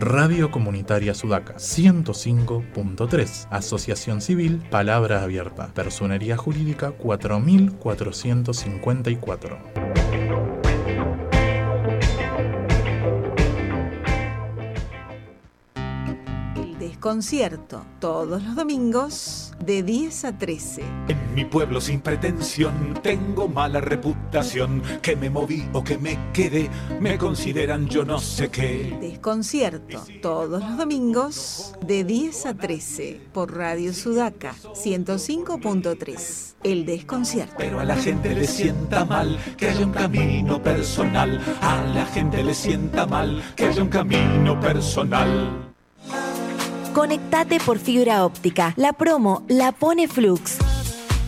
Radio Comunitaria Sudaca 105.3. Asociación Civil Palabra Abierta. Personería Jurídica 4454. Concierto todos los domingos de 10 a 13. En mi pueblo sin pretensión tengo mala reputación, que me moví o que me quedé, me consideran yo no sé qué. Desconcierto todos los domingos de 10 a 13 por Radio Sudaca 105.3. El desconcierto. Pero a la gente le sienta mal que haya un camino personal. A la gente le sienta mal que haya un camino personal. Conectate por fibra óptica. La promo la pone Flux.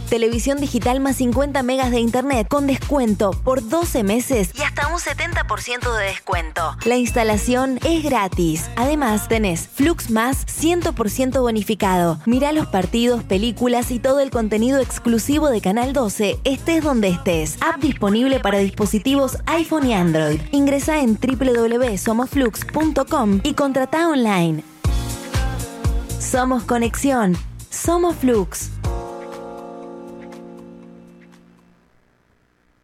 Televisión digital más 50 megas de internet con descuento por 12 meses y hasta un 70% de descuento. La instalación es gratis. Además, tenés Flux más 100% bonificado. Mira los partidos, películas y todo el contenido exclusivo de Canal 12, estés donde estés. App disponible para dispositivos iPhone y Android. Ingresa en www.somosflux.com y contrata online. Somos conexión. Somos Flux.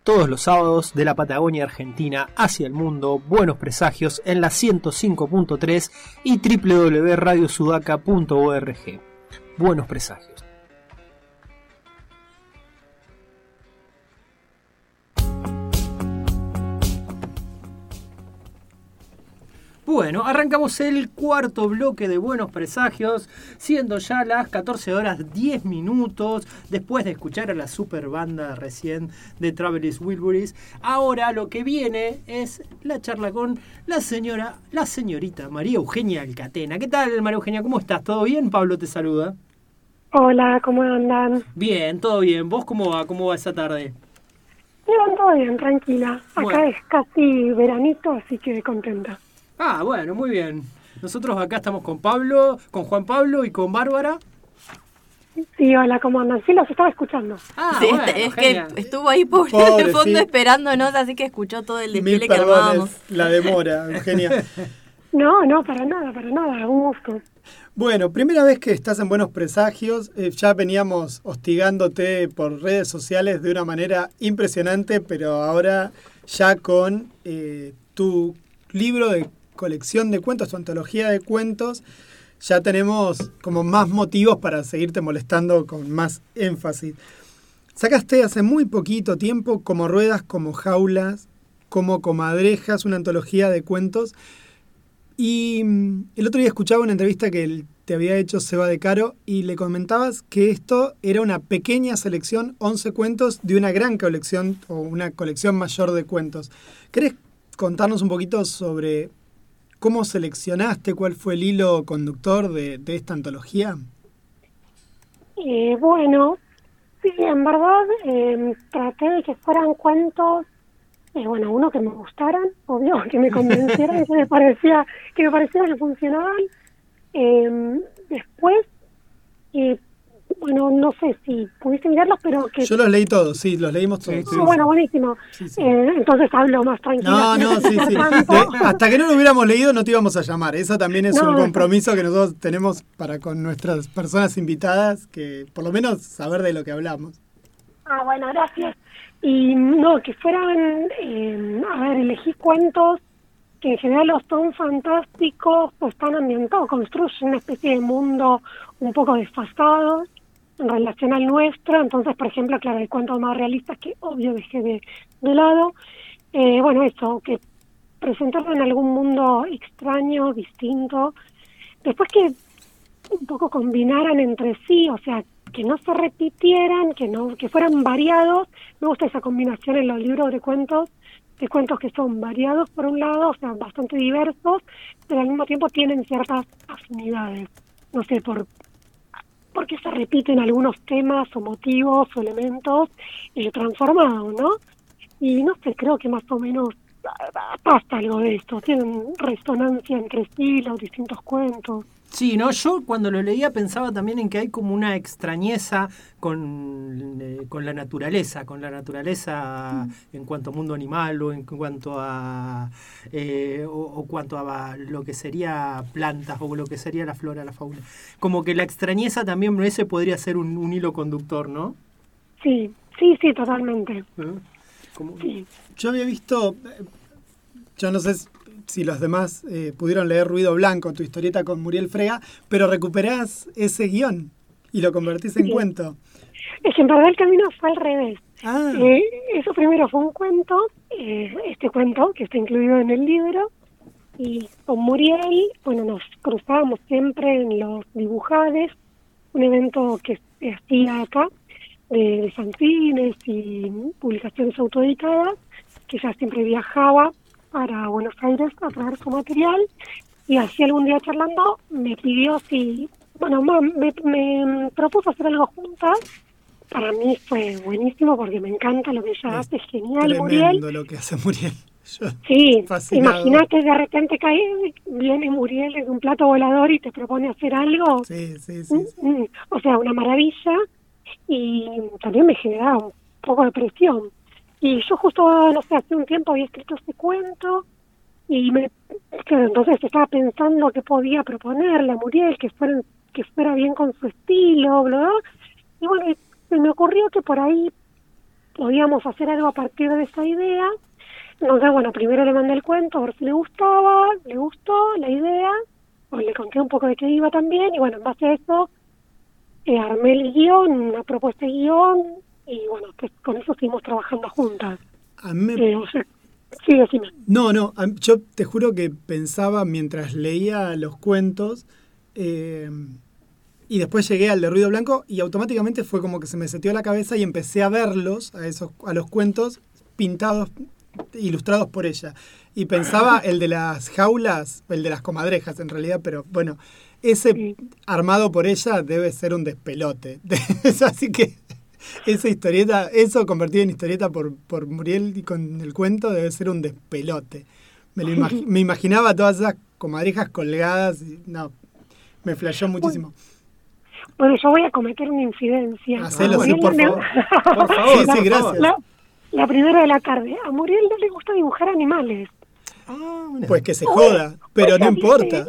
Todos los sábados de la Patagonia Argentina hacia el mundo, buenos presagios en la 105.3 y www.radiosudaca.org. Buenos presagios. Bueno, arrancamos el cuarto bloque de Buenos Presagios, siendo ya las 14 horas 10 minutos, después de escuchar a la super banda recién de Travelis Wilburys. Ahora lo que viene es la charla con la señora, la señorita María Eugenia Alcatena. ¿Qué tal, María Eugenia? ¿Cómo estás? ¿Todo bien? Pablo te saluda. Hola, ¿cómo andan? Bien, todo bien. ¿Vos cómo va? ¿Cómo va esa tarde? Bien, todo bien, tranquila. Acá es casi veranito, así que contenta. Ah, bueno, muy bien. Nosotros acá estamos con Pablo, con Juan Pablo y con Bárbara. Sí, hola, ¿cómo andan? Sí, los estaba escuchando. Ah, sí, es que estuvo ahí por el fondo esperándonos, así que escuchó todo el desfile que armábamos. La demora, Eugenia. no, no, para nada, para nada, un gusto. Bueno, primera vez que estás en Buenos Presagios, eh, ya veníamos hostigándote por redes sociales de una manera impresionante, pero ahora ya con eh, tu libro de colección de cuentos, tu antología de cuentos, ya tenemos como más motivos para seguirte molestando con más énfasis. Sacaste hace muy poquito tiempo como ruedas, como jaulas, como comadrejas, una antología de cuentos. Y mm, el otro día escuchaba una entrevista que te había hecho Seba de Caro y le comentabas que esto era una pequeña selección, 11 cuentos, de una gran colección o una colección mayor de cuentos. ¿Querés contarnos un poquito sobre ¿Cómo seleccionaste? ¿Cuál fue el hilo conductor de, esta antología? Eh, bueno, sí, en verdad eh, traté de que fueran cuentos, eh, bueno, uno que me gustaran, obvio, que me convencieran, que me parecía que me parecía que funcionaban. Eh, después, bueno, no sé si pudiste mirarlos, pero que... Yo los leí todos, sí, los leímos todos. Ah, bueno, buenísimo. Eh, entonces hablo más tranquilo. No, no, sí, sí. hasta que no lo hubiéramos leído no te íbamos a llamar. Eso también es un compromiso que nosotros tenemos para con nuestras personas invitadas, que por lo menos saber de lo que hablamos. Ah, bueno, gracias. Y no, que fueran, eh, a ver, elegí cuentos que en general los son fantásticos, pues están ambientados, construyen una especie de mundo un poco desfasado en relación al nuestro, entonces, por ejemplo, claro, hay cuentos más realistas que obvio dejé de, de lado. Eh, bueno, eso, que presentarlo en algún mundo extraño, distinto. Después que un poco combinaran entre sí, o sea, que no se repitieran, que no que fueran variados. Me gusta esa combinación en los libros de cuentos, de cuentos que son variados por un lado, o sea, bastante diversos, pero al mismo tiempo tienen ciertas afinidades. No sé, por porque se repiten algunos temas o motivos o elementos eh, transformados, ¿no? Y no sé, creo que más o menos pasa algo de esto, tienen resonancia entre sí los distintos cuentos. Sí, no, yo cuando lo leía pensaba también en que hay como una extrañeza con, eh, con la naturaleza, con la naturaleza mm. en cuanto a mundo animal o en cuanto a eh, o, cuanto a lo que sería plantas o lo que sería la flora, la fauna. Como que la extrañeza también ese podría ser un, hilo conductor, ¿no? Sí, sí, sí, totalmente. ¿Eh? Yo había visto, yo no sé si los demás eh, pudieron leer Ruido Blanco, tu historieta con Muriel Frega, pero recuperás ese guion y lo convertís en cuento. Es que en verdad el camino fue al revés. Ah. Eh, eso primero fue un cuento, eh, este cuento que está incluido en el libro, y con Muriel, bueno, nos cruzábamos siempre en los dibujades, un evento que se hacía acá, de, de fanzines y publicaciones autoeditadas, que ella siempre viajaba para Buenos Aires a traer su material, y así algún día charlando me pidió si, bueno, me, me propuso hacer algo juntas, para mí fue buenísimo porque me encanta lo que ella hace, genial, tremendo lo que hace Muriel. sí, imagínate de repente cae, viene Muriel de un plato volador y te propone hacer algo. Sí, sí, sí, mm, mm. O sea, una maravilla y también me generaba un poco de presión. Y yo justo, no sé, hace un tiempo había escrito este cuento y me entonces estaba pensando que podía proponerle a Muriel que fuera, que fuera bien con su estilo, bla, bla. Y bueno, me ocurrió que por ahí podíamos hacer algo a partir de esa idea. Entonces, bueno, primero le mandé el cuento a ver si le gustaba, le gustó la idea, pues le conté un poco de qué iba también, y bueno, en base a eso eh, armé el guion, una propuesta de guion, y bueno, pues con eso seguimos trabajando juntas. A mí... Eh, sí, decime. No, no, yo te juro que pensaba mientras leía los cuentos, eh, y después llegué al de Ruido Blanco y automáticamente fue como que se me setió la cabeza y empecé a verlos, a, esos, a los cuentos pintados, ilustrados por ella. Y pensaba el de las jaulas, el de las comadrejas en realidad, pero bueno, ese armado por ella debe ser un despelote. Así que esa historieta, eso convertido en historieta por, por Muriel y con el cuento debe ser un despelote. Me, me imaginaba todas esas comadrejas colgadas y no, me flashó muchísimo. Bueno, yo voy a cometer una incidencia. Hacelo, sí, por favor. por favor, sí, gracias. La, primera de la tarde. A Muriel no le gusta dibujar animales. Ah, pues que se joda, pero no importa.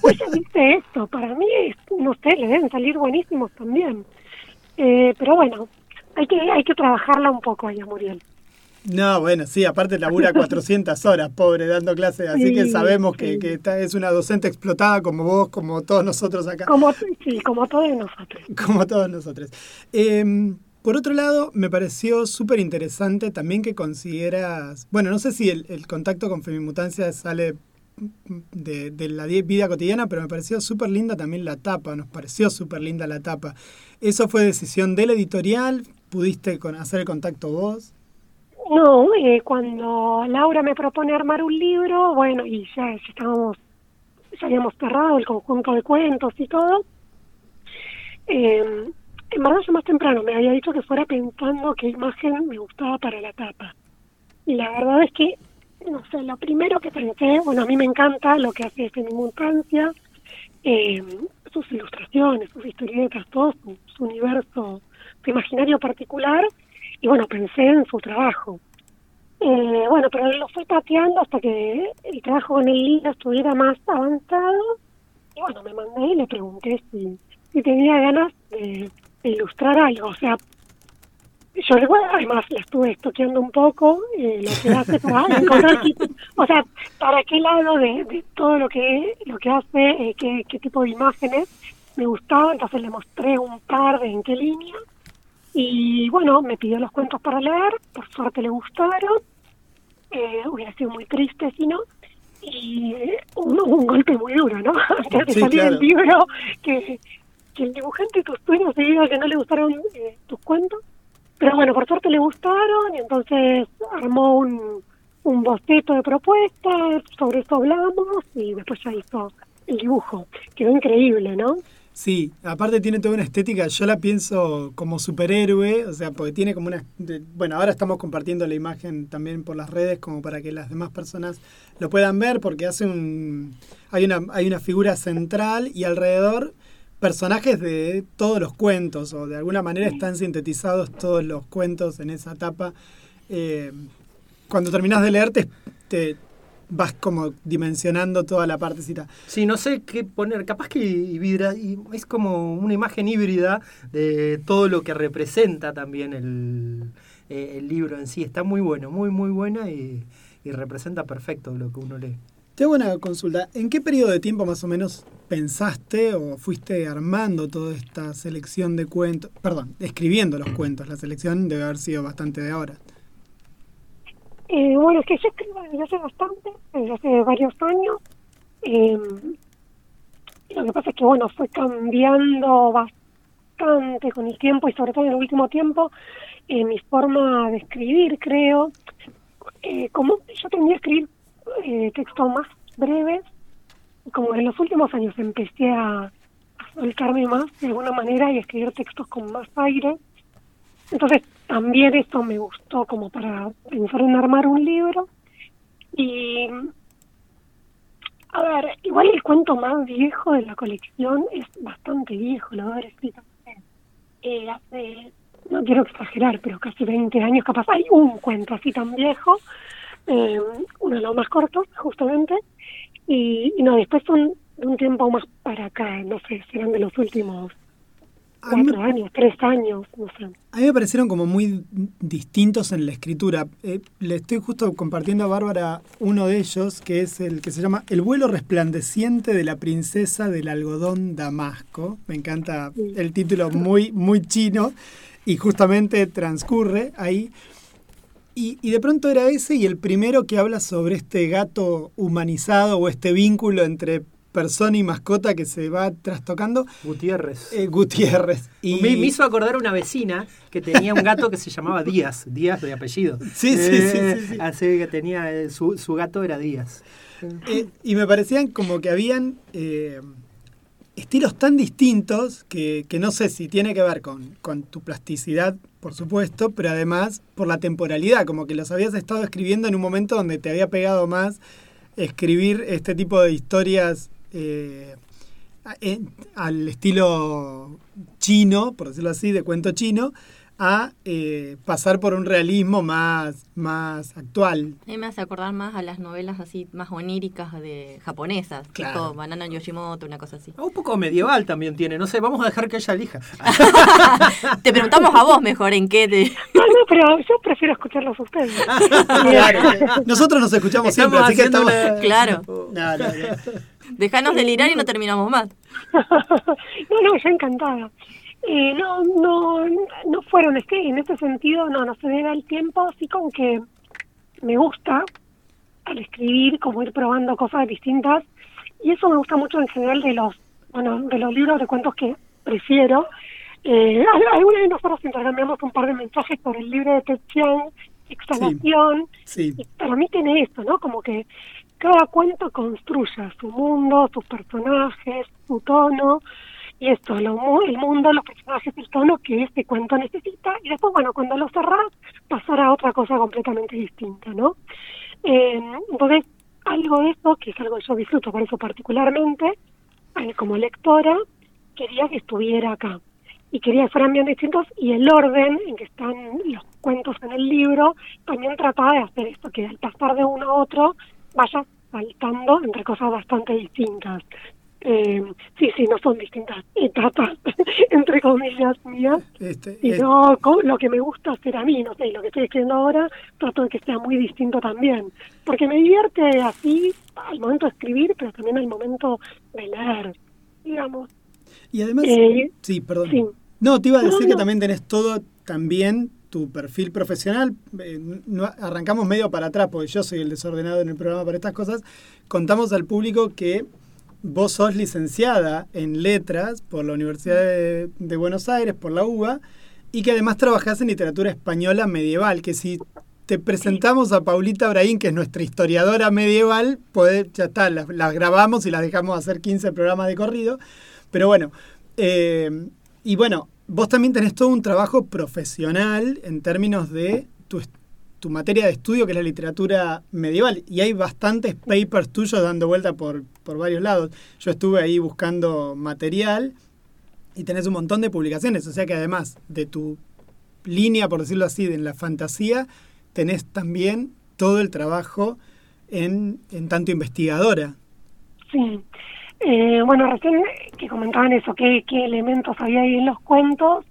pues ya dice esto, para mí, es, no sé, le deben salir buenísimos también. Eh, pero bueno, hay que hay que trabajarla un poco ahí Muriel. No, bueno, sí, aparte labura 400 horas, pobre, dando clases, así que sabemos que, que es una docente explotada como vos, como todos nosotros acá. Como, sí, como todos nosotros. Como todos nosotros. Em, por otro lado, me pareció súper interesante también que consideras, bueno, no sé si el, el contacto con Femimutancia sale de, de, la vida cotidiana, pero me pareció súper linda también la tapa, nos pareció súper linda la tapa. ¿Eso fue decisión del editorial? ¿Pudiste con, hacer el contacto vos? No, eh, cuando Laura me propone armar un libro, bueno, y ya, estábamos, ya habíamos cerrado el conjunto de cuentos y todo, eh, en verdad yo más temprano me había dicho que fuera pensando qué imagen me gustaba para la tapa. Y la verdad es que, no sé, lo primero que pensé, bueno, a mí me encanta lo que hace Femimontancia, eh, sus ilustraciones, sus historietas, todo su, su universo, su imaginario particular, y bueno, pensé en su trabajo. Eh, bueno, pero lo fui pateando hasta que el trabajo con el libro estuviera más avanzado. Y bueno, me mandé y le pregunté si, si tenía ganas de, ilustrar algo. O sea, yo además la estuve estoqueando un poco eh, lo que hace para encontrar o sea para qué lado de, todo lo que lo que hace eh, qué, qué tipo de imágenes me gustaba entonces le mostré un par de en qué línea. Y bueno, me pidió los cuentos para leer, por suerte le gustaron, eh, hubiera sido muy triste si no, y un, un golpe muy duro, ¿no? Antes de salir el libro, que, que el dibujante de tus sueños diga que no le gustaron eh, tus cuentos, pero bueno, por suerte le gustaron, y entonces armó un, un boceto de propuestas, sobre eso hablamos, y después ya hizo el dibujo. Quedó increíble, ¿no? Sí, aparte tiene toda una estética, yo la pienso como superhéroe, o sea, porque tiene como una... bueno, ahora estamos compartiendo la imagen también por las redes como para que las demás personas lo puedan ver, porque hace un... Hay una, hay una figura central y alrededor personajes de todos los cuentos, o de alguna manera están sintetizados todos los cuentos en esa etapa. Eh, cuando terminas de leerte, te, vas como dimensionando toda la partecita. Sí, no sé qué poner, capaz que es como una imagen híbrida de todo lo que representa también el, eh, el libro en sí. Está muy bueno, muy, muy buena y, y representa perfecto lo que uno lee. Tengo una consulta. ¿En qué periodo de tiempo más o menos pensaste o fuiste armando toda esta selección de cuentos? Perdón, escribiendo los cuentos. La selección debe haber sido bastante de ahora. Eh, bueno, es que yo escribo desde hace bastante, desde hace varios años. Eh, lo que pasa es que, bueno, fue cambiando bastante con el tiempo y sobre todo en el último tiempo eh, mi forma de escribir, creo. Eh, como yo tendía a escribir eh, textos más breves, como en los últimos años empecé a, a soltarme más de alguna manera y a escribir textos con más aire. Entonces también esto me gustó como para pensar en armar un libro. Y a ver, igual el cuento más viejo de la colección es bastante viejo, lo haber escrito hace, no quiero exagerar, pero casi 20 años, capaz hay un cuento así tan viejo, eh, uno de los más cortos, justamente, y, y no, después son de un tiempo más para acá, no sé, serán de los últimos cuatro años, tres años, no sé. A mí me parecieron como muy distintos en la escritura. Eh, le estoy justo compartiendo a Bárbara uno de ellos, que es el que se llama El vuelo resplandeciente de la princesa del algodón Damasco. Me encanta el título, muy, muy chino, y justamente transcurre ahí. Y, y, de pronto era ese y el primero que habla sobre este gato humanizado o este vínculo entre persona y mascota que se va trastocando. Gutiérrez. Eh, Gutiérrez. Y... Me, me, hizo acordar una vecina que tenía un gato que se llamaba Díaz, Díaz de apellido. Sí, sí, sí, sí, sí, Así que tenía, eh, su, su, gato era Díaz. Eh, y me parecían como que habían eh, estilos tan distintos que, que, no sé si tiene que ver con, con tu plasticidad, por supuesto, pero además por la temporalidad, como que los habías estado escribiendo en un momento donde te había pegado más escribir este tipo de historias eh, al estilo chino, por decirlo así, de cuento chino, a eh, pasar por un realismo más, más actual. A mí me hace acordar más a las novelas así más oníricas de japonesas, claro. tipo Banana Yoshimoto, una cosa así. Un poco medieval también tiene, no sé, vamos a dejar que ella elija. te preguntamos a vos mejor en qué te... No, no, pero yo prefiero escucharlos a ustedes. claro. Nosotros nos escuchamos siempre, así que estamos... Claro. No, no, no. Dejanos delirar y no terminamos más. no, no, yo encantada. Eh, no, no, no fueron, es que en este sentido no, no se debe el tiempo, así como que me gusta al escribir, como ir probando cosas distintas, y eso me gusta mucho en general de los, bueno, de los libros de cuentos que prefiero. Eh, alguna vez nosotros intercambiamos un par de mensajes por el libro de Ted Chiang, Exhalación, sí, sí. y para mí tiene esto, ¿no? Como que cada cuento construye su mundo, sus personajes, su tono, y esto, lo, el mundo, los personajes, el tono que este cuento necesita, y después, bueno, cuando lo cerrás, pasar a otra cosa completamente distinta, ¿no? Eh, entonces, algo de eso, que es algo que yo disfruto por eso particularmente, como lectora, quería que estuviera acá. Y quería que fueran bien distintos, y el orden en que están los cuentos en el libro, también trataba de hacer esto, que al pasar de uno a otro, vaya saltando entre cosas bastante distintas. Eh, sí, sí, no son distintas etapas, entre comillas mías, este, y no lo que me gusta hacer a mí, no sé, lo que estoy escribiendo ahora, trato de que sea muy distinto también, porque me divierte así al momento de escribir, pero también al momento de leer, digamos. Y además, eh, sí, perdón. Sí. No, te iba a decir no, no. que también tenés todo también tu perfil profesional, eh, no, arrancamos medio para atrás, porque yo soy el desordenado en el programa para estas cosas, contamos al público que vos sos licenciada en letras por la Universidad de, Buenos Aires, por la UBA, y que además trabajás en literatura española medieval, que si te presentamos a Paulita Brahim, que es nuestra historiadora medieval, pues ya está, las, grabamos y las dejamos hacer 15 programas de corrido. Pero bueno, eh, y bueno, vos también tenés todo un trabajo profesional en términos de tu, tu materia de estudio, que es la literatura medieval, y hay bastantes papers tuyos dando vuelta por, por varios lados. Yo estuve ahí buscando material y tenés un montón de publicaciones, o sea que además de tu línea, por decirlo así, de la fantasía, tenés también todo el trabajo en, en tanto investigadora. Sí. Eh, bueno, recién que comentaban eso, qué, qué elementos había ahí en los cuentos.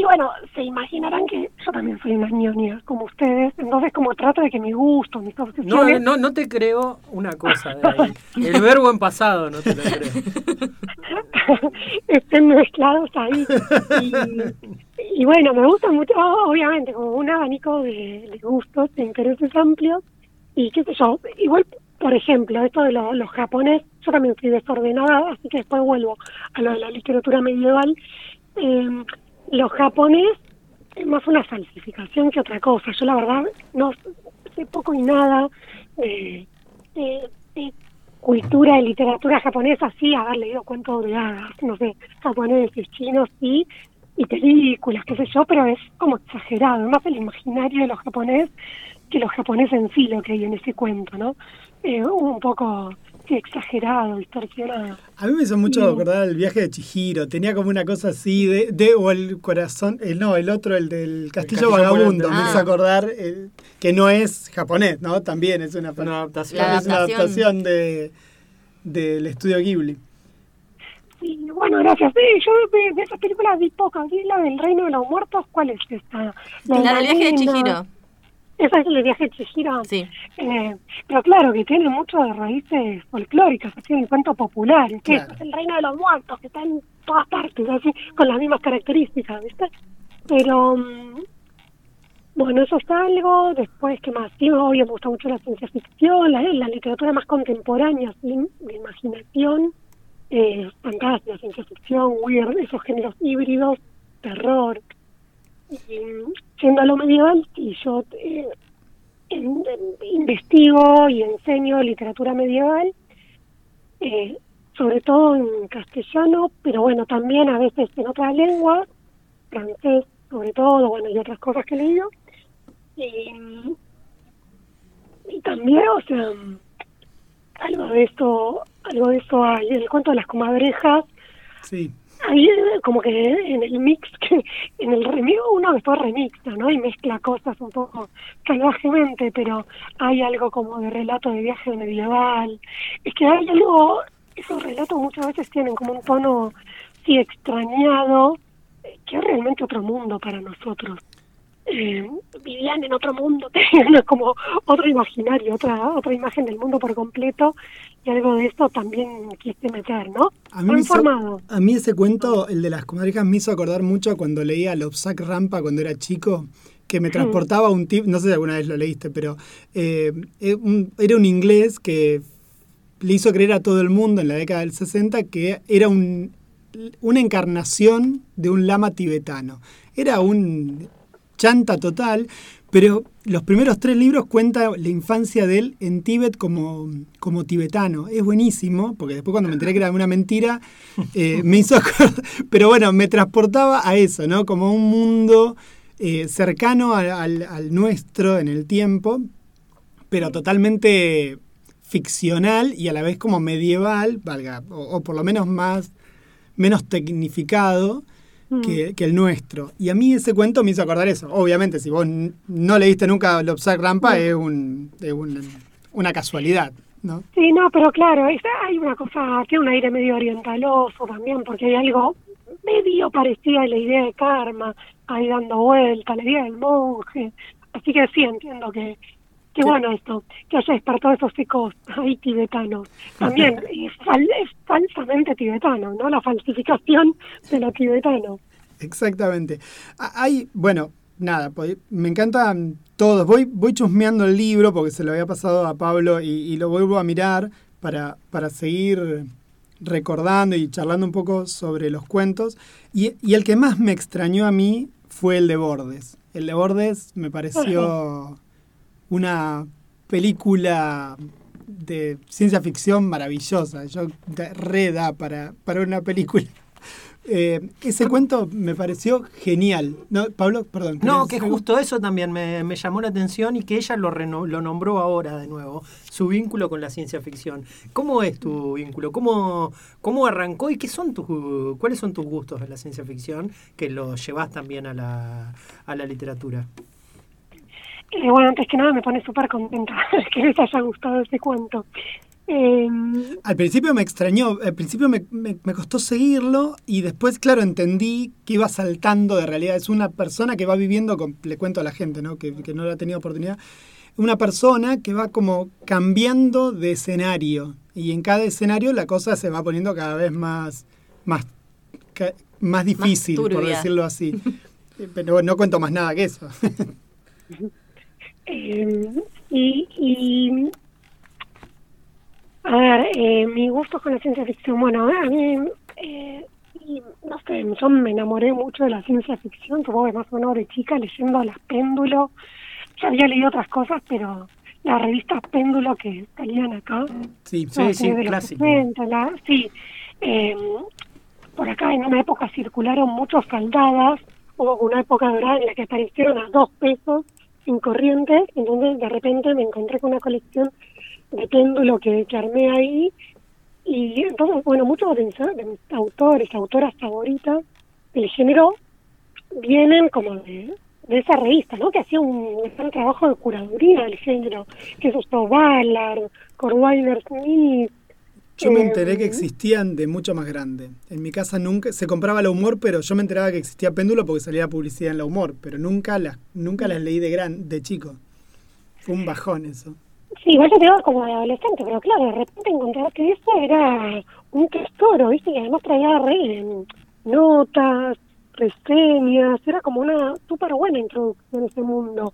Y bueno, se imaginarán que yo también soy ñoña como ustedes, entonces como trato de que me gusto, mis obsesiones... No, no, no te creo una cosa de ahí. El verbo en pasado no te lo creo. Estén mezclados ahí. Y, bueno, me gusta mucho, obviamente, como un abanico de, de gustos, de intereses amplios. Y qué sé yo, igual por ejemplo, esto de los japoneses, yo también estoy desordenada, así que después vuelvo a lo de la literatura medieval. Eh, los japoneses es más una falsificación que otra cosa. Yo la verdad no sé poco y nada de, cultura y literatura japonesa, sí, haber leído cuentos de hadas, no sé, japoneses, chinos, sí, y películas, qué sé yo, pero es como exagerado, más el imaginario de los japoneses que los japoneses en sí lo que hay en ese cuento, ¿no? Eh, un poco exagerado, distorsionado. A mí me hizo mucho acordar el viaje de Chihiro, tenía como una cosa así de, de o el corazón, el, no, el otro, el del Castillo, Vagabundo, me hizo ah. acordar eh, que no es japonés, ¿no? También es una, adaptación, es una adaptación de del estudio Ghibli. Sí, bueno, gracias. yo de, esas películas vi pocas, vi la del Reino de los Muertos, ¿cuál es esta? La, del viaje de Chihiro. Esa es el viaje de Chihiro. Sí. Eh, pero claro, que tiene mucho de raíces folclóricas, así en cuento popular. Es el reino de los muertos, que está en todas partes, así, con las mismas características, ¿viste? Pero, mm, bueno, eso es algo. Después, ¿qué más? Sí, obvio, me gusta mucho la ciencia ficción, la, la literatura más contemporánea, de imaginación, eh, fantasía, ciencia ficción, weird, esos géneros híbridos, terror. Y, siendo a lo medieval, y yo eh, investigo y enseño literatura medieval, eh, sobre todo en castellano, pero bueno, también a veces en otras lenguas, francés sobre todo, bueno, y otras cosas que he leído. Y, y también, o sea, algo de esto, algo de eso hay. El cuento de las comadrejas. Sí ahí como que en el mix, que en el remix uno después remixa, ¿no? Y mezcla cosas un poco salvajemente, pero hay algo como de relato de viaje medieval. Es que hay algo, esos relatos muchas veces tienen como un tono, sí, extrañado, que es realmente otro mundo para nosotros. Eh, vivían en otro mundo, tenían como otro imaginario, otra otra imagen del mundo por completo y algo de esto también quise meter, ¿no? A mí, a mí ese cuento, el de las comadrejas, me hizo acordar mucho cuando leía Lobsac Rampa cuando era chico, que me transportaba un tip, no sé si alguna vez lo leíste, pero eh, eh, era un inglés que le hizo creer a todo el mundo en la década del 60 que era un, una encarnación de un lama tibetano. Era un chanta total, pero los primeros tres libros cuentan la infancia de él en Tíbet como, como tibetano. Es buenísimo, porque después cuando me enteré que era una mentira, eh, me hizo Pero bueno, me transportaba a eso, ¿no? Como un mundo eh, cercano al, nuestro en el tiempo, pero totalmente ficcional y a la vez como medieval, valga, o por lo menos más menos tecnificado Mm. que, el nuestro. Y a mí ese cuento me hizo acordar eso. Obviamente, si vos no leíste nunca Lobsac Rampa, es, un, es una casualidad. ¿no? Sí, no, pero claro, hay una cosa, tiene un aire medio orientaloso también, porque hay algo medio parecido a la idea de karma, ahí dando vuelta, la idea del monje. Así que sí, entiendo que, Qué bueno esto, que haya despertado esos ecos ahí tibetanos. También es, es, falsamente tibetano, ¿no? La falsificación de lo tibetano. Exactamente. Hay, bueno, nada, pues, me encantan todos. Voy, voy chusmeando el libro porque se lo había pasado a Pablo y, lo vuelvo a mirar para, para seguir recordando y charlando un poco sobre los cuentos. Y, y el que más me extrañó a mí fue el de Bordes. El de Bordes me pareció una película de ciencia ficción maravillosa. Yo reda para, para una película. Eh, ese cuento me pareció genial. No, Pablo, perdón. No, que justo eso también me, llamó la atención y que ella lo, lo nombró ahora de nuevo, su vínculo con la ciencia ficción. ¿Cómo es tu vínculo? ¿Cómo, cómo arrancó y qué son tus, cuáles son tus gustos de la ciencia ficción que los llevas también a la, a la literatura? Eh, bueno, antes que nada me pone súper contenta que les haya gustado este cuento. Em, al principio me extrañó, al principio me, me, costó seguirlo y después, claro, entendí que iba saltando de realidad. Es una persona que va viviendo, con, le cuento a la gente, ¿no? Que, que no lo ha tenido oportunidad, una persona que va como cambiando de escenario y en cada escenario la cosa se va poniendo cada vez más, más, más difícil, por decirlo así. Pero no cuento más nada que eso. Em, y, y a ver, eh, mi gusto con la ciencia ficción, bueno, a mí, eh, no sé, yo me enamoré mucho de la ciencia ficción, supongo que más o menos de chica leyendo Las Péndulo, ya había leído otras cosas, pero las revistas Péndulo que salían acá, sí, sí, sí, clásico. sí, eh, por acá en una época circularon muchos saldadas, hubo una época dorada en la que aparecieron a dos pesos en corrientes, entonces de repente me encontré con una colección de péndulo que, que armé ahí. Y entonces, bueno, muchos de mis, autores, autoras favoritas del género vienen como de, de esa revista, ¿no? Que hacía un gran trabajo de curaduría del género, que es esto Ballard, Corwiner Smith. Yo me enteré que eh, existían de mucho más grande. En mi casa nunca se compraba la humor, pero yo me enteraba que existía péndulo porque salía publicidad en la humor, pero nunca las nunca las leí de gran de chico. Fue un bajón eso. Sí, igual yo te como de adolescente, pero claro, de repente encontré que eso era un tesoro, ¿viste? Y además traía re, notas, reseñas, era como una súper buena introducción a ese mundo.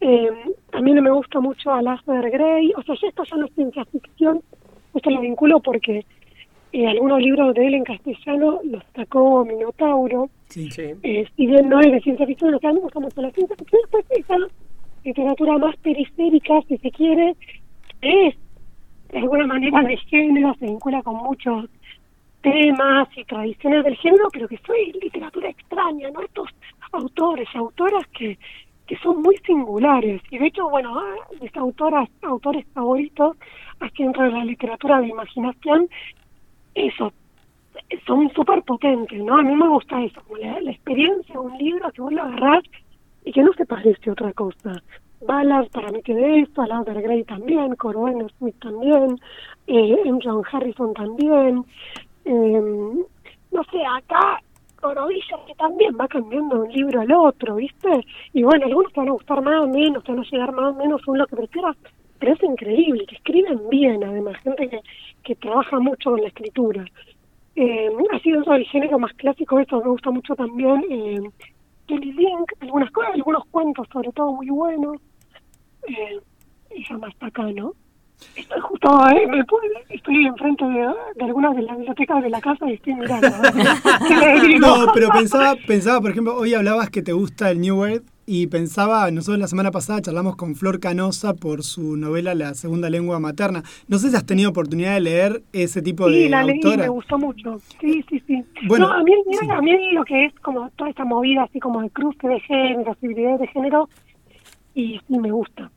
Eh, también me gusta mucho Alasdair Gray, o sea, ya esto ya no es ciencia ficción, esto lo vinculo porque eh, algunos libros de él en castellano los sacó Minotauro. Sí, sí. Eh, si bien no es de ciencia ficción, lo que a mí me gusta mucho la ciencia ficción, después esa literatura más periférica, si se quiere, es de alguna manera de género, se vincula con muchos temas y tradiciones del género, pero que soy literatura extraña, ¿no? Estos autores, autoras que, que son muy singulares. Y de hecho, bueno, ah, mis autoras, autores favoritos, aquí dentro de la literatura de imaginación, eso, son súper potentes, ¿no? A mí me gusta eso, como la, experiencia de un libro que vos lo agarrás y que no se parece a otra cosa. Ballard para mí de esto, Alexander Gray también, Corwin Smith también, eh, John Harrison también, eh, no sé, acá Corodilla que también va cambiando de un libro al otro, ¿viste? Y bueno, algunos te van a gustar más o menos, te van a llegar más o menos según lo que prefieras, pero es increíble, que escriben bien además, gente que, que trabaja mucho con la escritura. Eh, así dentro género más clásico, esto me gusta mucho también, eh, Kelly Link, algunas cosas, algunos cuentos sobre todo muy buenos, eh, ya más acá, ¿no? Estoy justo, eh, me estoy enfrente de, de, algunas de las bibliotecas de la casa y estoy mirando. no, pero pensaba, pensaba, por ejemplo, hoy hablabas que te gusta el New World y pensaba, nosotros la semana pasada charlamos con Flor Canosa por su novela La segunda lengua materna. No sé si has tenido oportunidad de leer ese tipo de Sí, la leí, me gustó mucho. Sí, sí, sí. Bueno, a, mí, a mí lo que es como toda esta movida así como de cruce de género, posibilidades de género, y sí me gusta,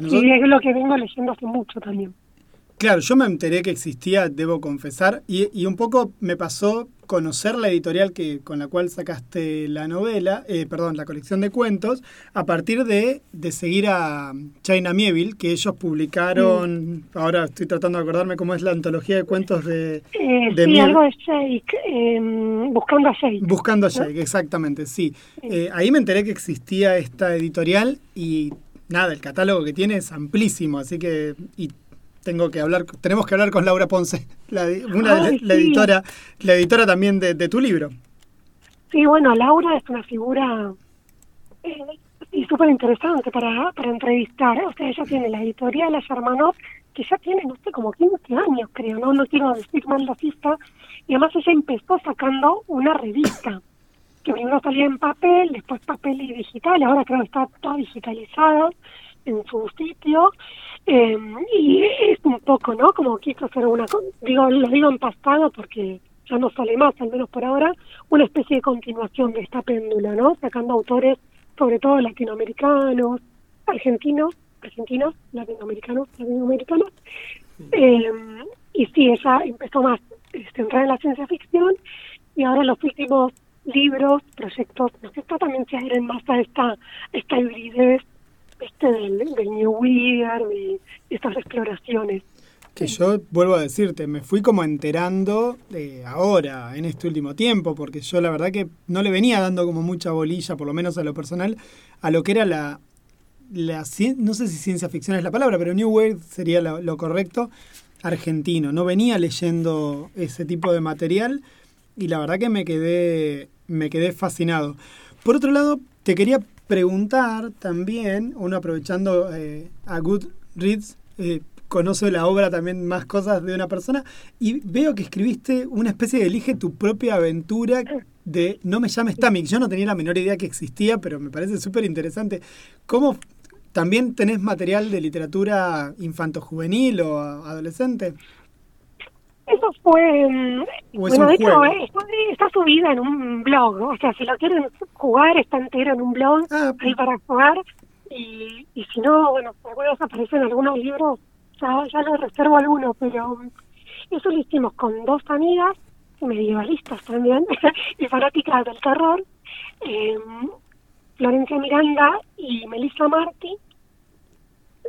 Y es lo que vengo leyendo hace mucho también. Claro, yo me enteré que existía, debo confesar, y, y, un poco me pasó conocer la editorial que con la cual sacaste la novela, eh, perdón, la colección de cuentos, a partir de, de seguir a China Mieville, que ellos publicaron, ahora estoy tratando de acordarme cómo es la antología de cuentos de... Eh, de sí, algo de Jake, em, Buscando a Jake. Buscando a Jake, exactamente, sí. Eh, ahí me enteré que existía esta editorial y nada, el catálogo que tiene es amplísimo, así que y tengo que hablar, tenemos que hablar con Laura Ponce, la, una la, editora, la editora también de, tu libro. Sí, bueno, Laura es una figura eh, súper interesante para, para entrevistar. O sea, ella tiene la editorial, la Germanov, que ya tiene, no sé, como 15 años, creo, no no quiero decir mal la cifra, y además ella empezó sacando una revista que primero salía en papel, después papel y digital, ahora creo que está toda digitalizada en su sitio, eh, y es un poco, ¿no? Como quiso hacer una, digo, lo digo en pasado porque ya no sale más, al menos por ahora, una especie de continuación de esta péndula, ¿no? Sacando autores, sobre todo latinoamericanos, argentinos, argentinos, latinoamericanos, latinoamericanos. Eh, y sí, ella empezó más centrada en la ciencia ficción y ahora los últimos libros, proyectos, sé, también se adhieren más a esta, esta hibridez este del, New Weird, de estas exploraciones. Que yo vuelvo a decirte, me fui como enterando de ahora, en este último tiempo, porque yo la verdad que no le venía dando como mucha bolilla, por lo menos a lo personal, a lo que era la, la no sé si ciencia ficción es la palabra, pero New Weird sería lo correcto, argentino. No venía leyendo ese tipo de material y la verdad que me quedé, me quedé fascinado. Por otro lado, te quería preguntar también, uno aprovechando eh, a Goodreads, eh, conoce la obra también más cosas de una persona y veo que escribiste una especie de elige tu propia aventura de No me llames Tamik. Yo no tenía la menor idea que existía, pero me parece súper interesante. ¿Cómo también tenés material de literatura infanto-juvenil o adolescente? Eso fue. Bueno, de hecho, está, subida en un blog. O sea, si lo quieren jugar, está entero en un blog ah, ahí para jugar. Y, y si no, bueno, algunos aparecen algunos libros, ya, ya lo reservo alguno, pero eso lo hicimos con dos amigas, medievalistas también, y fanáticas del terror, eh, Florencia Miranda y Melissa Martí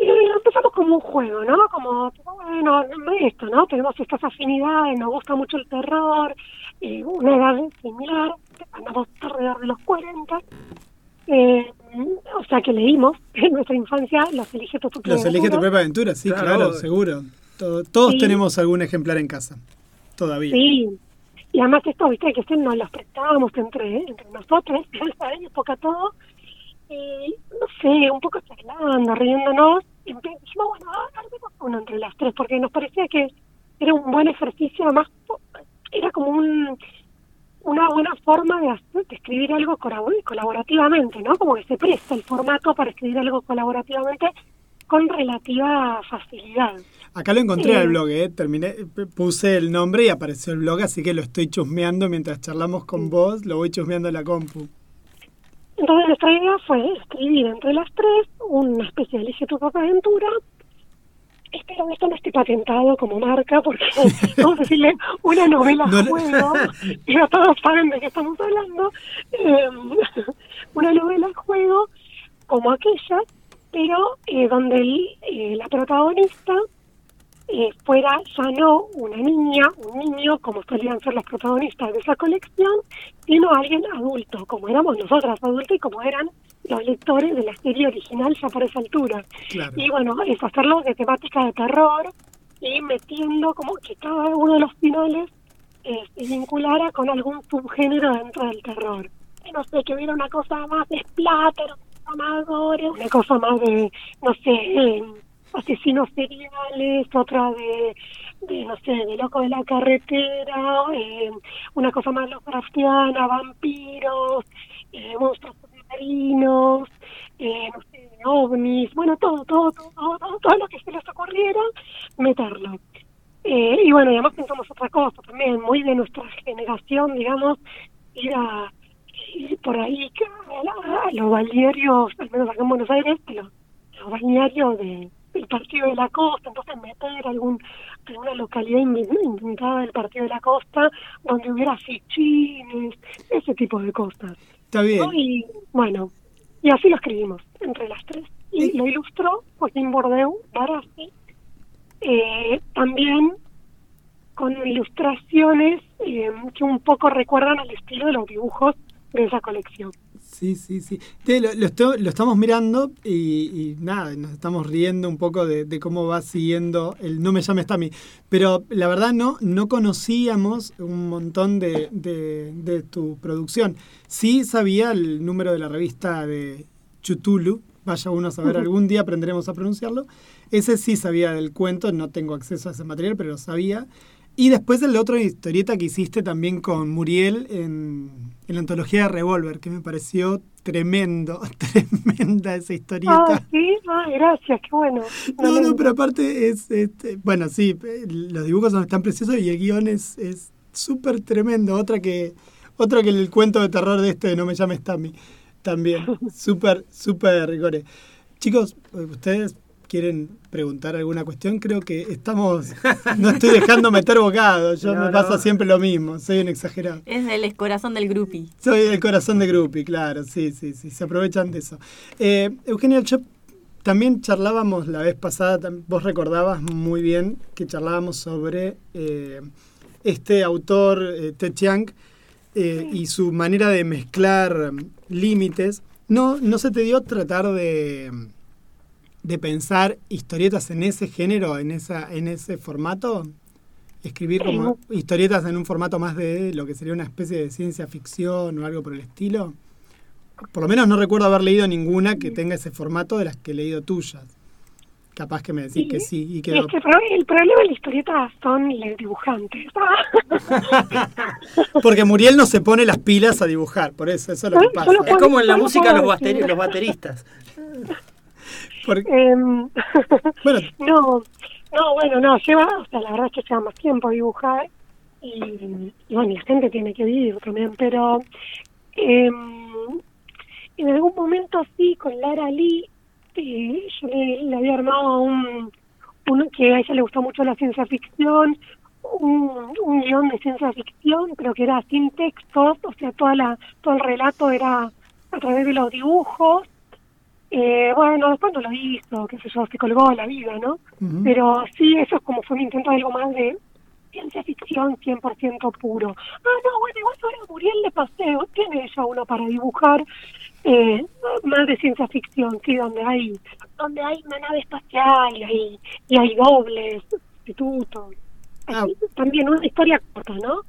y lo empezamos como un juego, ¿no? Como, bueno, esto, ¿no? Tenemos estas afinidades, nos gusta mucho el terror, eh, una edad similar, andamos alrededor de los 40. Eh, o sea que leímos en nuestra infancia Los Elige tu propia Los Elige tu propia aventura, sí, claro, seguro. todos tenemos algún ejemplar en casa, todavía. Sí, y además esto, viste, que nos los prestábamos entre, entre nosotros, en esa época todo, y no sé, un poco charlando, riéndonos, y dijimos, bueno, hagamos uno entre las tres, porque nos parecía que era un buen ejercicio, además era como un, una buena forma de, de escribir algo colaborativamente, ¿no? Como que se presta el formato para escribir algo colaborativamente con relativa facilidad. Acá lo encontré al eh, blog, ¿eh? Terminé, puse el nombre y apareció el blog, así que lo estoy chusmeando mientras charlamos con vos, lo voy chusmeando en la compu. Entonces nuestra idea fue escribir entre las tres una especie de Elige tu propia aventura. Espero que esto no esté patentado como marca, porque vamos a decirle una novela juego, y ya todos saben de qué estamos hablando, em, una novela juego como aquella, pero eh, donde eh, la protagonista eh, fuera ya no una niña, un niño, como solían ser los protagonistas de esa colección, sino alguien adulto, como éramos nosotras adultos y como eran los lectores de la serie original ya por esa altura. Y bueno, es hacerlo de temática de terror y metiendo como que cada uno de los finales eh, se vinculara con algún subgénero dentro del terror. No sé, que hubiera una cosa más de splatter, más gore, una cosa más de, no sé, eh, asesinos seriales, otra de, no sé, de loco de la carretera, eh, una cosa más Lovecraftiana, vampiros, eh, monstruos marinos, eh, no sé, ovnis, bueno, todo, todo, todo, todo, todo lo que se les ocurriera, meterlo. Eh, y bueno, y además pensamos otra cosa también, muy de nuestra generación, digamos, ir a ir por ahí a, los balnearios, al menos acá en Buenos Aires, los, los balnearios de el Partido de la Costa, entonces meter algún, alguna localidad inventada del Partido de la Costa donde hubiera fichines, ese tipo de cosas. Está bien. Y bueno, y así lo escribimos entre las tres. Y lo ilustró Joaquín Bordeu, Barassi, eh, también con ilustraciones eh, que un poco recuerdan al estilo de los dibujos de esa colección. Sí, sí, sí. lo, estamos mirando y, nada, nos estamos riendo un poco de, cómo va siguiendo el No me llames Tami. Pero la verdad no, no conocíamos un montón de, de, tu producción. Sí sabía el número de la revista de Chutulu, vaya uno a saber, algún día aprenderemos a pronunciarlo. Ese sí sabía del cuento, no tengo acceso a ese material, pero lo sabía. Y después el otro historieta que hiciste también con Muriel en, la antología de Revolver, que me pareció tremendo, tremenda esa historieta. Ah, sí, ah, gracias, qué bueno. No, no, pero aparte es, este, bueno, sí, los dibujos son tan preciosos y el guion es, súper tremendo. Otra que, otra que el cuento de terror de este de No me llames Tammy. También, súper, súper rigore. Chicos, ustedes quieren preguntar alguna cuestión, creo que estamos. No estoy dejando meter bocados, yo me pasa siempre lo mismo, soy un exagerado. Es el corazón del grupi. Soy el corazón del grupi, claro, sí, sí, sí, se aprovechan de eso. Eh, Eugenia, yo también charlábamos la vez pasada, vos recordabas muy bien que charlábamos sobre eh, este autor, eh, Te Chiang, eh, y su manera de mezclar límites. ¿No, ¿No se te dio tratar de de pensar historietas en ese género, en esa, en ese formato? Escribir como historietas en un formato más de lo que sería una especie de ciencia ficción o algo por el estilo. Por lo menos no recuerdo haber leído ninguna que tenga ese formato de las que he leído tuyas. Capaz que me decís que sí. Y que el problema de la historieta son los dibujantes. Porque Muriel no se pone las pilas a dibujar, por eso, eso es lo que pasa. Es como en la música los, los bateristas. Em, no, no, bueno, no, lleva, o sea, la verdad es que lleva más tiempo dibujar y, bueno, la gente tiene que vivir también, pero em, en algún momento sí, con Lara Lee, eh, yo le, había armado un, un, que a ella le gustó mucho la ciencia ficción, un, un guion de ciencia ficción, pero que era sin textos, o sea, toda la, todo el relato era a través de los dibujos eh, bueno, después no lo hizo, qué sé yo, se colgó la vida, ¿no? Pero sí, eso es como fue un intento de algo más de ciencia ficción 100% puro. Ah, no, bueno, igual ahora Muriel de Paseo tiene ella uno para dibujar eh, más de ciencia ficción, sí, donde hay donde hay una nave espacial y hay, y hay dobles, institutos. Ah. También una historia corta, ¿no?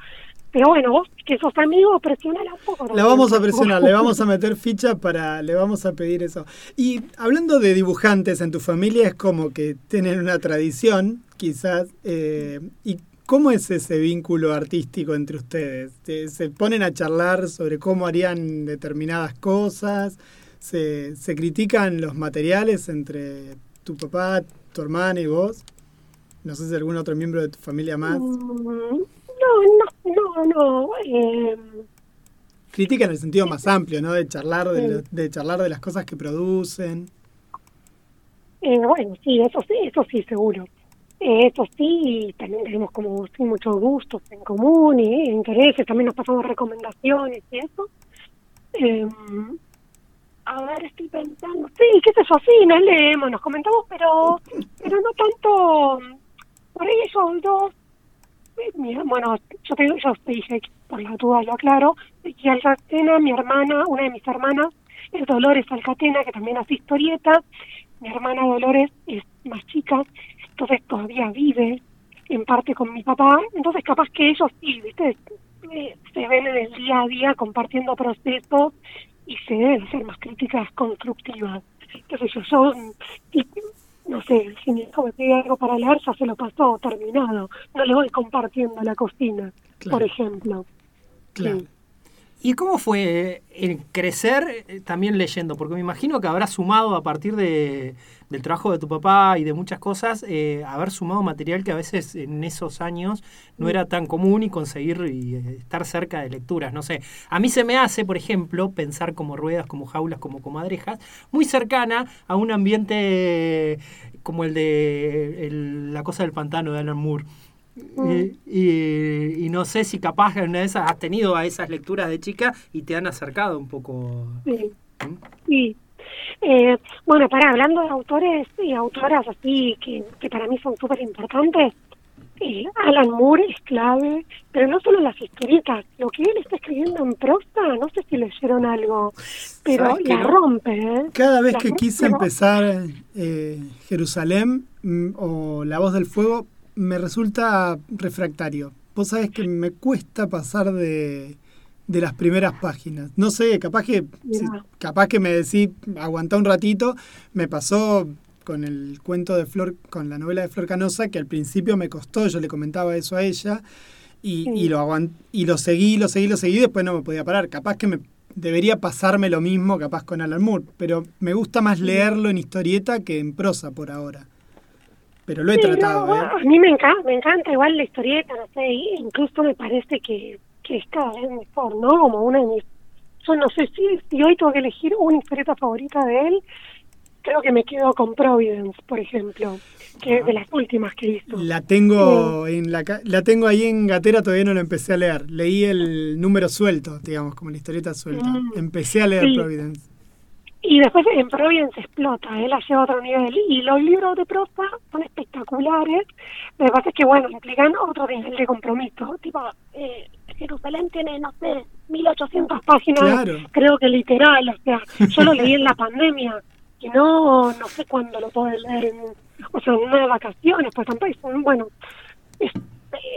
Pero bueno, vos que sos amigo, presionala un poco. La vamos a presionar, le vamos a meter ficha para, le vamos a pedir eso. Y hablando de dibujantes en tu familia, es como que tienen una tradición, quizás. Eh, ¿Y cómo es ese vínculo artístico entre ustedes? ¿Se ponen a charlar sobre cómo harían determinadas cosas? ¿Se, se critican los materiales entre tu papá, tu hermana y vos? No sé si algún otro miembro de tu familia más. Mm, no, no, no, Eh, Crítica en el sentido más amplio, ¿no? De charlar de, de charlar de las cosas que producen. Eh, bueno, sí, eso sí, eso sí, seguro. Eh, eso sí, también tenemos como sí, muchos gustos en común y intereses, también nos pasamos recomendaciones y eso. Eh, a ver, estoy pensando, sí, qué sé yo, sí, nos leemos, nos comentamos, pero pero no tanto, por ahí ellos dos bueno, yo te, yo te dije, por la duda lo aclaro, y Alcatena, mi hermana, una de mis hermanas, es Dolores Alcatena, que también hace historieta, mi hermana Dolores es más chica, entonces todavía vive en parte con mi papá, entonces capaz que ellos sí, viste, eh, se ven en el día a día compartiendo procesos y se deben hacer más críticas constructivas. Entonces yo, yo no sé, si mi hijo me pide algo para leer, ya se lo pasó terminado. No le voy compartiendo la cocina, por ejemplo. Claro. ¿Y cómo fue el crecer eh, también leyendo? Porque me imagino que habrás sumado a partir de, del trabajo de tu papá y de muchas cosas, eh, haber sumado material que a veces en esos años no era tan común y conseguir eh, estar cerca de lecturas. No sé, a mí se me hace, por ejemplo, pensar como ruedas, como jaulas, como comadrejas, muy cercana a un ambiente como el de La cosa del pantano de Alan Moore y, no sé si capaz una de esas has tenido a esas lecturas de chica y te han acercado un poco. Sí. ¿Mm? Eh, bueno, para hablando de autores y autoras así que, que para mí son súper importantes, eh, Alan Moore es clave, pero no solo las historietas, lo que él está escribiendo en prosa, no sé si leyeron algo, pero la rompe. ¿eh? Cada vez que quise empezar Jerusalén mm, o La voz del fuego, me resulta refractario. Vos sabés que me cuesta pasar de, de las primeras páginas. No sé, capaz que, capaz que me decís, aguanta un ratito, me pasó con el cuento de Flor, con la novela de Flor Canosa, que al principio me costó, yo le comentaba eso a ella, y, y lo y lo seguí, lo seguí, lo seguí, después no me podía parar. Capaz que me debería pasarme lo mismo, capaz con Alan Moore, pero me gusta más leerlo en historieta que en prosa por ahora. Pero lo he tratado. ¿eh? A mí me encanta, me encanta igual la historieta, no sé, incluso me parece que, que es cada vez mejor, ¿no? Como una de mis... Yo no sé si, si hoy tengo que elegir una historieta favorita de él, creo que me quedo con Providence, por ejemplo, que es de las últimas que hizo. La tengo en la la tengo ahí en Gatera, todavía no la empecé a leer. Leí el número suelto, digamos, como la historieta suelta. Mm. Empecé a leer Providence. Y después en Providence explota, él la lleva a otro nivel. Y los libros de prosa son espectaculares. Lo que pasa es que, bueno, le aplican otro nivel de compromiso. Tipo, eh, Jerusalén tiene, no sé, 1800 páginas, creo que literal. O sea, yo lo leí en la pandemia y no, no sé cuándo lo puedo leer, en, o sea, en unas vacaciones, pues tampoco, bueno, es,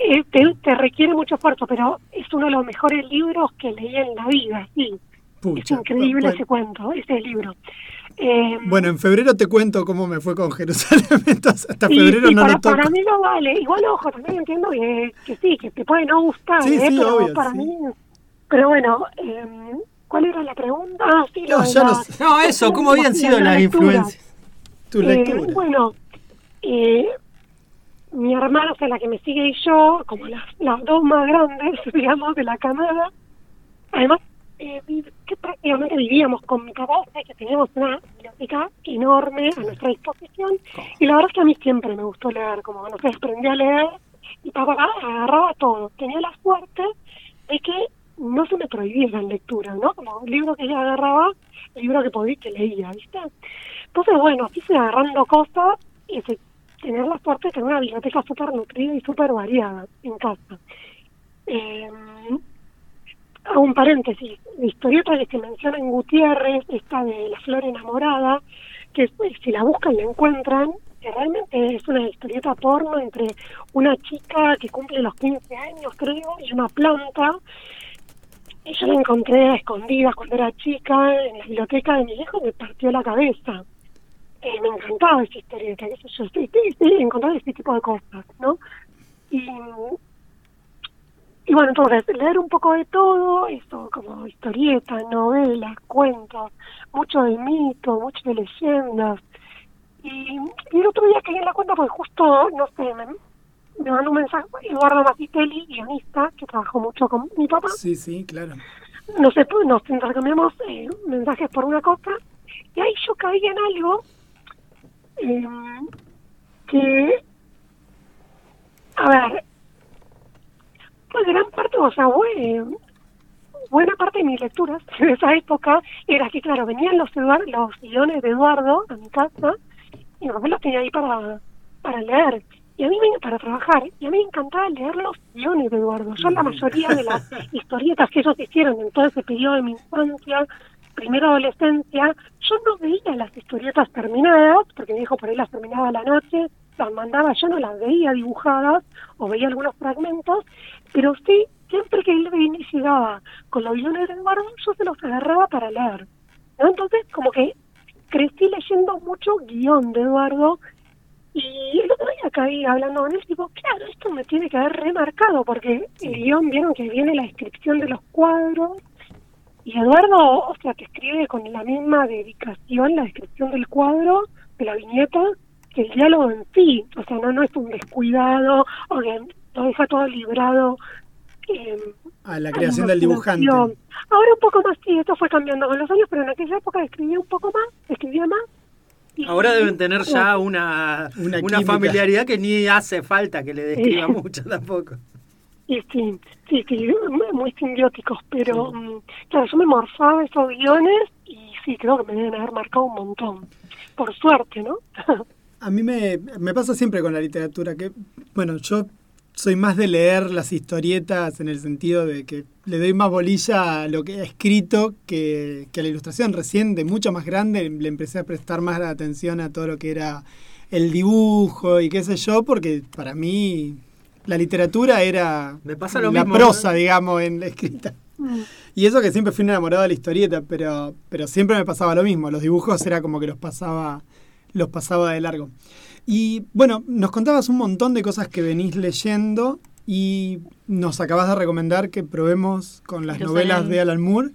eh, te, te, requiere mucho esfuerzo, pero es uno de los mejores libros que leí en la vida, sí es increíble ese cuento, ese libro. Eh, bueno, en febrero te cuento cómo me fue con Jerusalén, entonces hasta febrero no para, lo toco. Para mí no vale, igual ojo, también entiendo que, que sí, que te puede no gustar, sí, ¿eh? sí, pero obvio, para mí... Pero bueno, eh, ¿cuál era la pregunta? Ah, sí, no, ya no, no, eso, ¿cómo habían sido las influencias? Tu lectura. Eh, bueno, eh, mi hermana, o sea, la que me sigue y yo, como las, las dos más grandes, digamos, de la camada, además eh, que prácticamente vivíamos con mi papá, que teníamos una biblioteca enorme a nuestra disposición. Y la verdad es que a mí siempre me gustó leer, como no sé, aprendí a leer y papá agarraba todo. Tenía la suerte de que no se me prohibía la lectura, ¿no? Como el libro que ella agarraba, el libro que podía que leía, ¿viste? Entonces, bueno, así se agarrando cosas y tener la suerte de tener una biblioteca súper nutrida y súper variada en casa. Eh, a un paréntesis, la historieta que se menciona en Gutiérrez, esta de La Flor Enamorada, que pues, si la buscan la encuentran, que realmente es una historieta porno entre una chica que cumple los 15 años, creo, y una planta. Y yo la encontré a escondidas cuando era chica en la biblioteca de mi hijo, me partió la cabeza. Eh, me encantaba esa historieta, yo, estoy, encontrar este tipo de cosas, ¿no? Y y bueno, entonces, leer un poco de todo, esto como historietas, novelas, cuentos, mucho de mito, mucho de leyendas. Y, el otro día caí en la cuenta porque justo, no sé, me, me mandó un mensaje Eduardo Matitelli, guionista, que trabajó mucho con mi papá. Sí, sí, claro. No sé, pues nos intercambiamos eh, mensajes por una cosa, y ahí yo caí en algo eh, que, a ver, gran parte, o sea, buena parte de mis lecturas en esa época era que, claro, venían los, los guiones de Eduardo a mi casa y mi los tenía ahí para, para leer. Y a mí me, para trabajar, y a mí me encantaba leer los guiones de Eduardo. Yo la mayoría de las historietas que ellos hicieron en todo ese periodo de mi infancia, primera adolescencia, yo no veía las historietas terminadas, porque mi hijo por ahí las terminaba a la noche, las mandaba, yo no las veía dibujadas, o veía algunos fragmentos, pero sí, siempre que él llegaba con los guiones de Eduardo, yo se los agarraba para leer. ¿no? Entonces, como que crecí leyendo mucho guion de Eduardo y el otro día caí hablando con él, tipo, claro, esto me tiene que haber remarcado, porque el guion, vieron que viene la descripción de los cuadros, y Eduardo, o sea, que escribe con la misma dedicación la descripción del cuadro, de la viñeta, que el diálogo en sí, o sea, no, no es un descuidado, o que lo deja todo librado. Eh, a la creación del dibujante. Ahora un poco más, sí, esto fue cambiando con los años, pero en aquella época escribía un poco más, escribía más. Ahora deben tener ya una, una, familiaridad que ni hace falta que le describa mucho tampoco. Y sí, sí, sí, muy simbióticos, pero mm, claro, yo me morfaba esos guiones y sí, creo que me deben haber marcado un montón. Por suerte, ¿no? A mí me, me pasa siempre con la literatura que, bueno, yo soy más de leer las historietas en el sentido de que le doy más bolilla a lo que he escrito que, a la ilustración. Recién, de mucho más grande, le empecé a prestar más atención a todo lo que era el dibujo y qué sé yo, porque para mí la literatura era la prosa, digamos, en la escrita. Y eso que siempre fui enamorado de la historieta, pero, pero siempre me pasaba lo mismo. Los dibujos era como que los pasaba, los pasaba de largo. Y bueno, nos contabas un montón de cosas que venís leyendo y nos acabas de recomendar que probemos con las novelas de Alan Moore.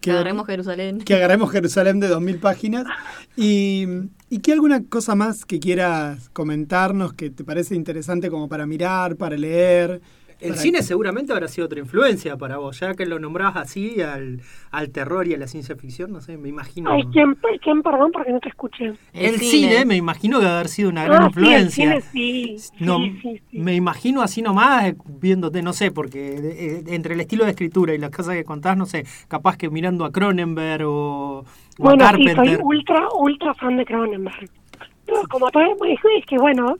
Que, agarremos Jerusalén. Que agarremos Jerusalén de 2.000 páginas. Y ¿Y qué alguna cosa más que quieras comentarnos que te parece interesante como para mirar, para leer? El cine seguramente habrá sido otra influencia para vos, ya que lo nombrabas así al, al terror y a la ciencia ficción, no sé, me imagino. Ay, ¿quién, quién perdón, porque no te escuché? El, cine. me imagino que haber sido una gran influencia. Sí, sí, Me imagino así nomás, viéndote, no sé, porque eh, entre el estilo de escritura y las cosas que contás, no sé, capaz que mirando a Cronenberg o, bueno, a Carpenter. Sí, soy ultra, ultra fan de Cronenberg. como todo, es que bueno,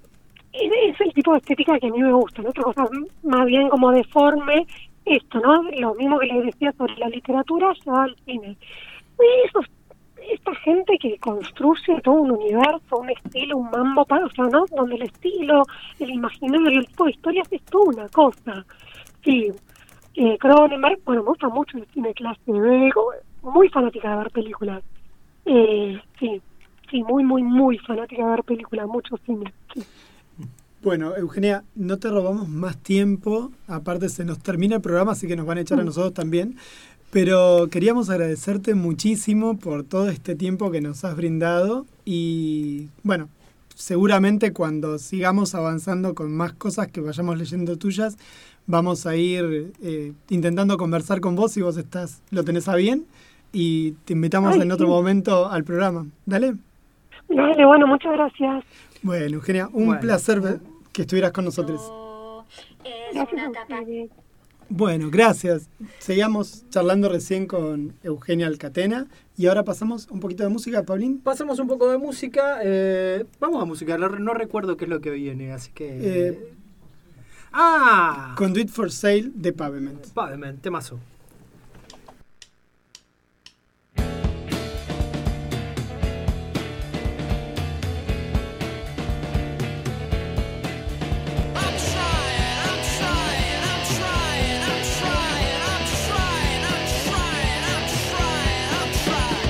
es el tipo de estética que a mí me gusta, ¿no? Otra cosa más bien como deforme, esto, ¿no? Lo mismo que les decía sobre la literatura, va al cine. Eso, esta gente que construye todo un universo, un estilo, un mambo, o sea, ¿no? Donde el estilo, el imaginario, el tipo de historias es toda una cosa. Sí, eh, Cronenberg, bueno, me gusta mucho el cine B, muy fanática de ver películas. Eh, sí, sí, muy, muy, muy fanática de ver películas, mucho cine. Sí. Bueno, Eugenia, no te robamos más tiempo, aparte se nos termina el programa, así que nos van a echar a mm. nosotros también, pero queríamos agradecerte muchísimo por todo este tiempo que nos has brindado y bueno, seguramente cuando sigamos avanzando con más cosas que vayamos leyendo tuyas, vamos a ir eh, intentando conversar con vos si vos estás, lo tenés a bien y te invitamos en otro momento al programa. Dale. Dale, bueno, muchas gracias. Bueno, Eugenia, un placer que estuvieras con nosotros. Bueno, gracias. Seguíamos charlando recién con Eugenia Alcatena y ahora pasamos un poquito de música, Paulín. Pasamos un poco de música. Eh, vamos a música, no, recuerdo qué es lo que viene, así que... Eh, ah. Conduit for Sale de Pavement. Pavement, temazo.